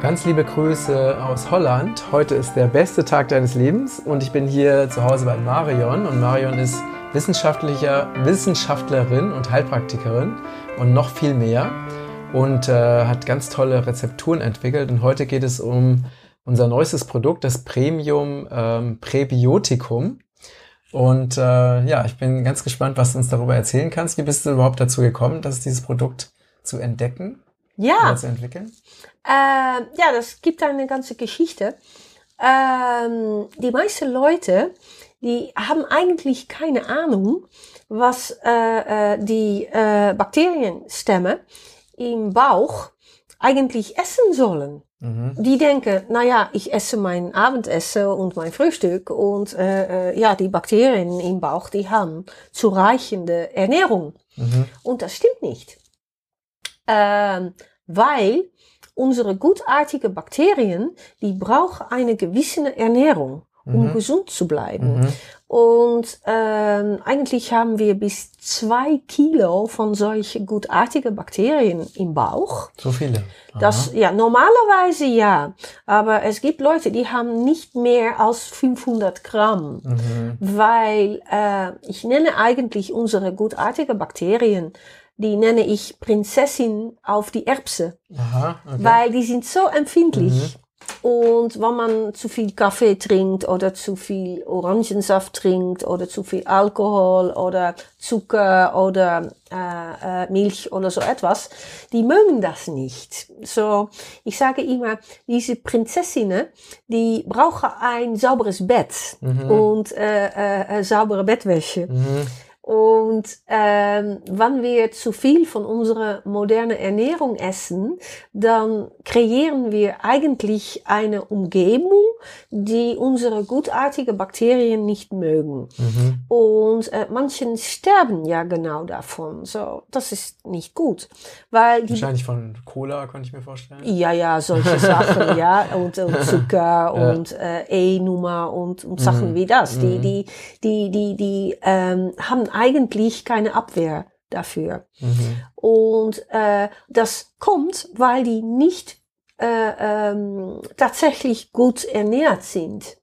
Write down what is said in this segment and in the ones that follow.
Ganz liebe Grüße aus Holland. Heute ist der beste Tag deines Lebens und ich bin hier zu Hause bei Marion und Marion ist wissenschaftlicher Wissenschaftlerin und Heilpraktikerin und noch viel mehr und äh, hat ganz tolle Rezepturen entwickelt und heute geht es um unser neuestes Produkt, das Premium ähm, Präbiotikum. Und äh, ja, ich bin ganz gespannt, was du uns darüber erzählen kannst. Wie bist du überhaupt dazu gekommen, dass dieses Produkt zu entdecken? Ja. Zu entwickeln? Äh, ja, das gibt eine ganze Geschichte. Ähm, die meisten Leute, die haben eigentlich keine Ahnung, was äh, äh, die äh, Bakterienstämme im Bauch eigentlich essen sollen. Mhm. Die denken, naja, ich esse mein Abendessen und mein Frühstück und äh, äh, ja, die Bakterien im Bauch, die haben zureichende Ernährung. Mhm. Und das stimmt nicht. Ähm, weil unsere gutartige Bakterien, die brauchen eine gewisse Ernährung, um mhm. gesund zu bleiben. Mhm. Und ähm, eigentlich haben wir bis zwei Kilo von solchen gutartigen Bakterien im Bauch. So viele. Aha. Das ja normalerweise ja, aber es gibt Leute, die haben nicht mehr als 500 Gramm, mhm. weil äh, ich nenne eigentlich unsere gutartigen Bakterien die nenne ich Prinzessin auf die Erbse. Aha, okay. Weil die sind so empfindlich. Mhm. Und wenn man zu viel Kaffee trinkt oder zu viel Orangensaft trinkt oder zu viel Alkohol oder Zucker oder äh, äh, Milch oder so etwas, die mögen das nicht. So, ich sage immer, diese Prinzessinnen, die brauchen ein sauberes Bett mhm. und äh, äh, saubere Bettwäsche. Mhm. Und ähm, wenn wir zu viel von unserer modernen Ernährung essen, dann kreieren wir eigentlich eine Umgebung, die unsere gutartigen Bakterien nicht mögen. Mhm. Und äh, manchen sterben ja genau davon. So, das ist nicht gut, weil die wahrscheinlich von Cola könnte ich mir vorstellen. Ja, ja, solche Sachen, ja und, und Zucker ja. und äh, E-Nummer und, und Sachen mhm. wie das. Die, mhm. die, die, die, die ähm, haben eigentlich keine Abwehr dafür. Mhm. Und äh, das kommt, weil die nicht äh, ähm, tatsächlich gut ernährt sind.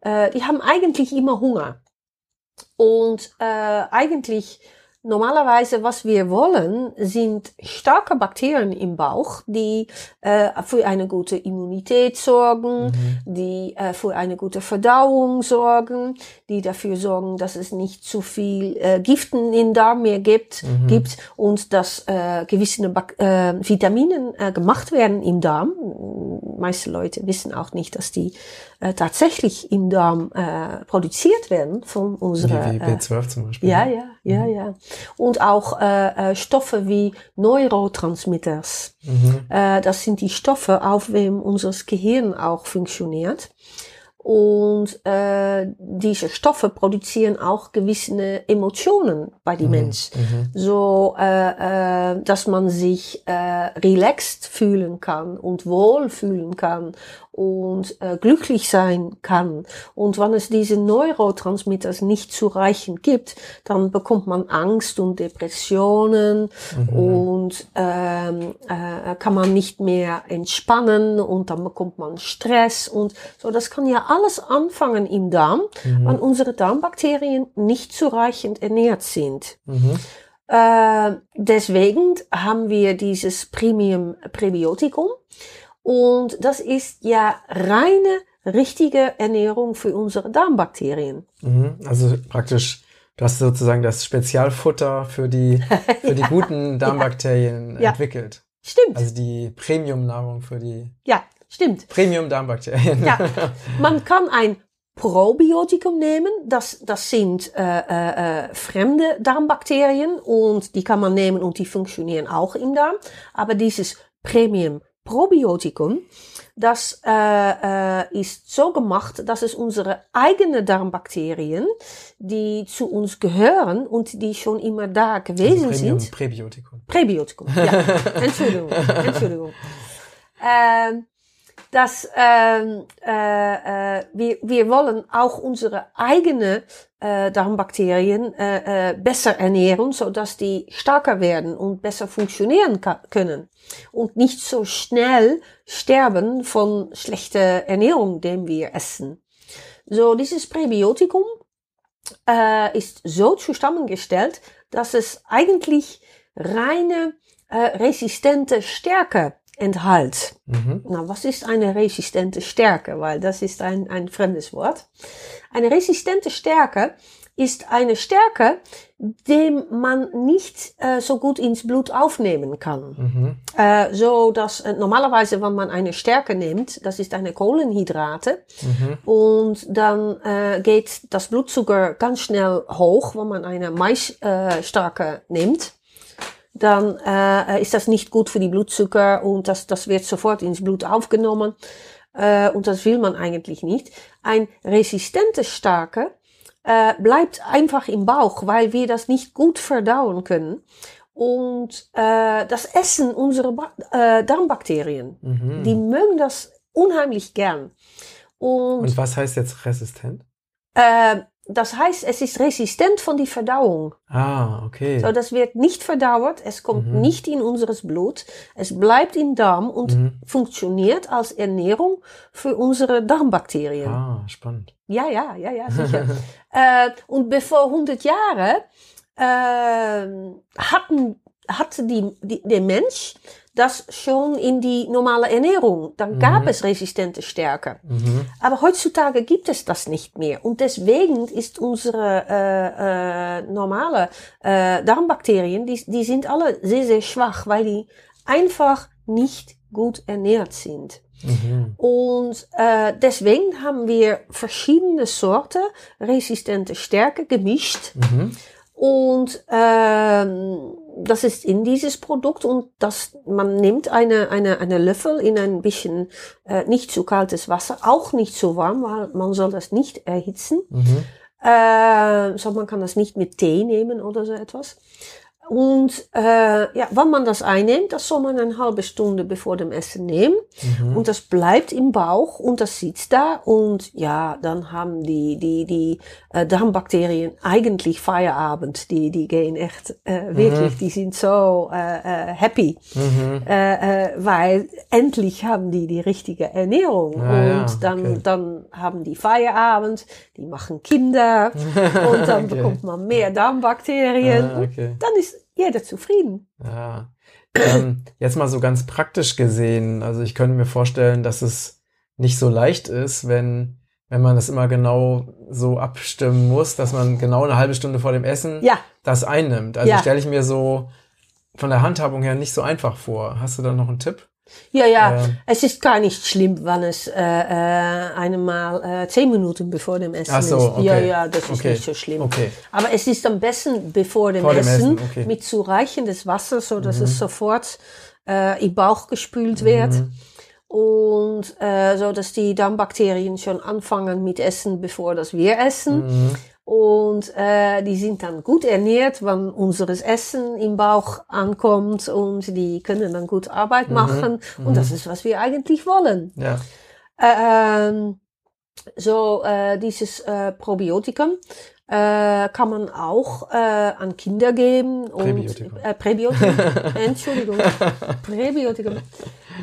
Äh, die haben eigentlich immer Hunger. Und äh, eigentlich Normalerweise, was wir wollen, sind starke Bakterien im Bauch, die äh, für eine gute Immunität sorgen, mhm. die äh, für eine gute Verdauung sorgen, die dafür sorgen, dass es nicht zu viel äh, Giften in Darm mehr gibt, mhm. gibt und dass äh, gewisse Bak äh, Vitaminen äh, gemacht werden im Darm. Meiste Leute wissen auch nicht, dass die äh, tatsächlich im Darm äh, produziert werden von unserer wie, wie B12 äh, zum Beispiel. Ja, ja, ja, mhm. ja. Und auch äh, äh, Stoffe wie Neurotransmitters. Mhm. Äh, das sind die Stoffe, auf wem unser Gehirn auch funktioniert. Und äh, diese Stoffe produzieren auch gewisse Emotionen bei den mhm. Menschen. Mhm. So, äh, äh, dass man sich äh, relaxed fühlen kann und wohl fühlen kann und äh, glücklich sein kann. Und wenn es diese Neurotransmitters nicht zureichend gibt, dann bekommt man Angst und Depressionen mhm. und ähm, äh, kann man nicht mehr entspannen und dann bekommt man Stress und so. Das kann ja alles anfangen im Darm, mhm. wenn unsere Darmbakterien nicht zureichend ernährt sind. Mhm. Äh, deswegen haben wir dieses Premium Präbiotikum. Und das ist ja reine, richtige Ernährung für unsere Darmbakterien. Mhm, also praktisch, du hast sozusagen das Spezialfutter für die, für die guten Darmbakterien ja. entwickelt. Stimmt. Also die Premium-Nahrung für die. Ja, stimmt. Premium-Darmbakterien. Ja. Man kann ein Probiotikum nehmen. Das, das sind äh, äh, äh, fremde Darmbakterien und die kann man nehmen und die funktionieren auch im Darm. Aber dieses Premium Probiotikum, das äh, äh, ist so gemacht, dass es unsere eigenen Darmbakterien, die zu uns gehören und die schon immer da gewesen also Premium, sind. Präbiotikum. Präbiotikum, ja. Entschuldigung, Entschuldigung. Ähm, dass ähm, äh, äh, wir, wir wollen auch unsere eigene äh, Darmbakterien äh, äh, besser ernähren, so dass die stärker werden und besser funktionieren können und nicht so schnell sterben von schlechter Ernährung, den wir essen. So, dieses Präbiotikum äh, ist so zusammengestellt, dass es eigentlich reine äh, resistente Stärke enthält. Mhm. Na, was ist eine resistente Stärke? Weil das ist ein, ein fremdes Wort. Eine resistente Stärke ist eine Stärke, dem man nicht äh, so gut ins Blut aufnehmen kann. Mhm. Äh, so dass äh, normalerweise, wenn man eine Stärke nimmt, das ist eine Kohlenhydrate, mhm. und dann äh, geht das Blutzucker ganz schnell hoch, wenn man eine Maisstärke äh, nimmt dann äh, ist das nicht gut für die Blutzucker und das, das wird sofort ins Blut aufgenommen. Äh, und das will man eigentlich nicht. Ein resistentes Starke äh, bleibt einfach im Bauch, weil wir das nicht gut verdauen können. Und äh, das essen unsere ba äh, Darmbakterien. Mhm. Die mögen das unheimlich gern. Und, und was heißt jetzt resistent? Äh, das heißt, es ist resistent von die Verdauung. Ah, okay. So, das wird nicht verdauert, es kommt mhm. nicht in unseres Blut, es bleibt im Darm und mhm. funktioniert als Ernährung für unsere Darmbakterien. Ah, spannend. Ja, ja, ja, ja, sicher. äh, und bevor 100 Jahre äh, hatten, hatte die, die, der Mensch das schon in die normale Ernährung. Dann mhm. gab es resistente Stärke. Mhm. Aber heutzutage gibt es das nicht mehr. Und deswegen ist unsere äh, äh, normale äh, Darmbakterien, die, die sind alle sehr, sehr schwach, weil die einfach nicht gut ernährt sind. Mhm. Und äh, deswegen haben wir verschiedene Sorten resistente Stärke gemischt. Mhm. Und ähm, das ist in dieses Produkt und das man nimmt eine eine eine Löffel in ein bisschen äh, nicht zu kaltes Wasser, auch nicht zu warm, weil man soll das nicht erhitzen. Mhm. Äh, so man kann das nicht mit Tee nehmen oder so etwas. Und äh, ja, wenn man das einnimmt, das soll man eine halbe Stunde bevor dem Essen nehmen. Mhm. Und das bleibt im Bauch und das sitzt da. Und ja, dann haben die, die, die äh, Darmbakterien eigentlich Feierabend. Die, die gehen echt äh, wirklich, mhm. die sind so äh, äh, happy. Mhm. Äh, äh, weil endlich haben die die richtige Ernährung. Ah, und ja, dann, okay. dann haben die Feierabend, die machen Kinder. und dann okay. bekommt man mehr Darmbakterien. Ah, okay. Dann ist jeder zufrieden. Ja. Ähm, jetzt mal so ganz praktisch gesehen, also ich könnte mir vorstellen, dass es nicht so leicht ist, wenn, wenn man das immer genau so abstimmen muss, dass man genau eine halbe Stunde vor dem Essen ja. das einnimmt. Also ja. stelle ich mir so von der Handhabung her nicht so einfach vor. Hast du da noch einen Tipp? Ja, ja, äh, es ist gar nicht schlimm, wenn es äh, äh, einmal äh, zehn Minuten bevor dem Essen so, ist. Okay. Ja, ja, das ist okay. nicht so schlimm. Okay. Aber es ist am besten bevor dem Essen, dem Essen. Okay. mit zureichendes Wasser, so dass mhm. es sofort äh, im Bauch gespült wird. Mhm. Und äh, so dass die Darmbakterien schon anfangen mit Essen, bevor das wir essen. Mhm. Und äh, die sind dann gut ernährt, wenn unseres Essen im Bauch ankommt und die können dann gut Arbeit mhm. machen. Mhm. Und das ist, was wir eigentlich wollen. Ja. Äh, ähm, so äh, dieses äh, Probiotikum äh, kann man auch äh, an Kinder geben und Präbiotikum. Äh, Präbiotikum. Entschuldigung, Präbiotikum.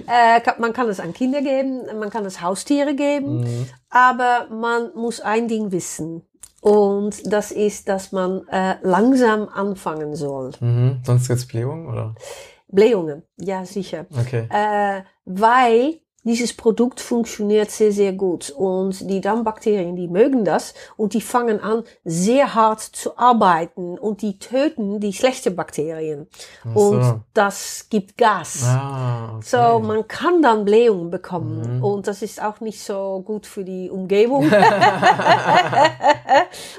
Äh, kann, man kann es an Kinder geben, man kann es Haustiere geben, mhm. aber man muss ein Ding wissen. Und das ist, dass man äh, langsam anfangen soll. Mhm. Sonst gibt's Blähungen, oder? Blähungen, ja sicher. Okay. Äh, weil dieses Produkt funktioniert sehr, sehr gut. Und die Darmbakterien, die mögen das und die fangen an, sehr hart zu arbeiten und die töten die schlechten Bakterien. So. Und das gibt Gas. Ah, okay. So, man kann dann Blähungen bekommen. Mhm. Und das ist auch nicht so gut für die Umgebung.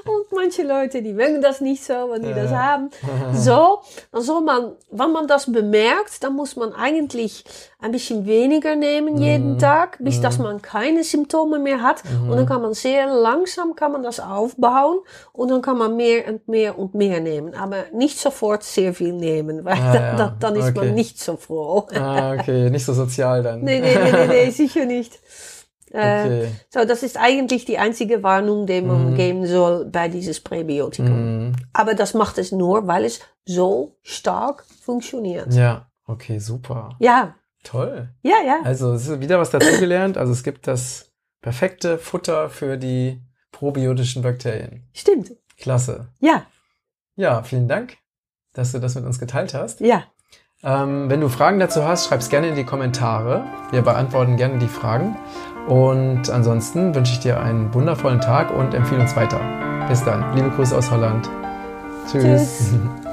und manche Leute, die mögen das nicht so, wenn die das haben. So, dann soll man, wenn man das bemerkt, dann muss man eigentlich ein bisschen weniger nehmen, mhm jeden Tag, bis dass man keine Symptome mehr hat. Und dann kann man sehr langsam kann man das aufbauen und dann kann man mehr und mehr und mehr nehmen. Aber nicht sofort sehr viel nehmen, weil Ah, dann, ja. dann, dann ist Okay. man nicht so froh. Ah, okay, nicht so sozial dann. Nee, nee, nee, nee, nee sicher nicht. Äh, Okay. So, das ist eigentlich die einzige Warnung, die man Mhm. geben soll bei dieses Präbiotikum. Mhm. Aber das macht es nur, weil es so stark funktioniert. Ja, okay, super. Ja, Toll. ja, ja. Also es ist wieder was dazugelernt. Also es gibt das perfekte Futter für die probiotischen Bakterien. Stimmt. Klasse. Ja, Ja, vielen Dank, dass du das mit uns geteilt hast. ja. Ähm, wenn du Fragen dazu hast, schreib's gerne in die Kommentare. Wir beantworten gerne die Fragen. Und ansonsten wünsche ich dir einen wundervollen Tag und empfehle uns weiter. Bis dann. Liebe Grüße aus Holland. Tschüss. Tschüss.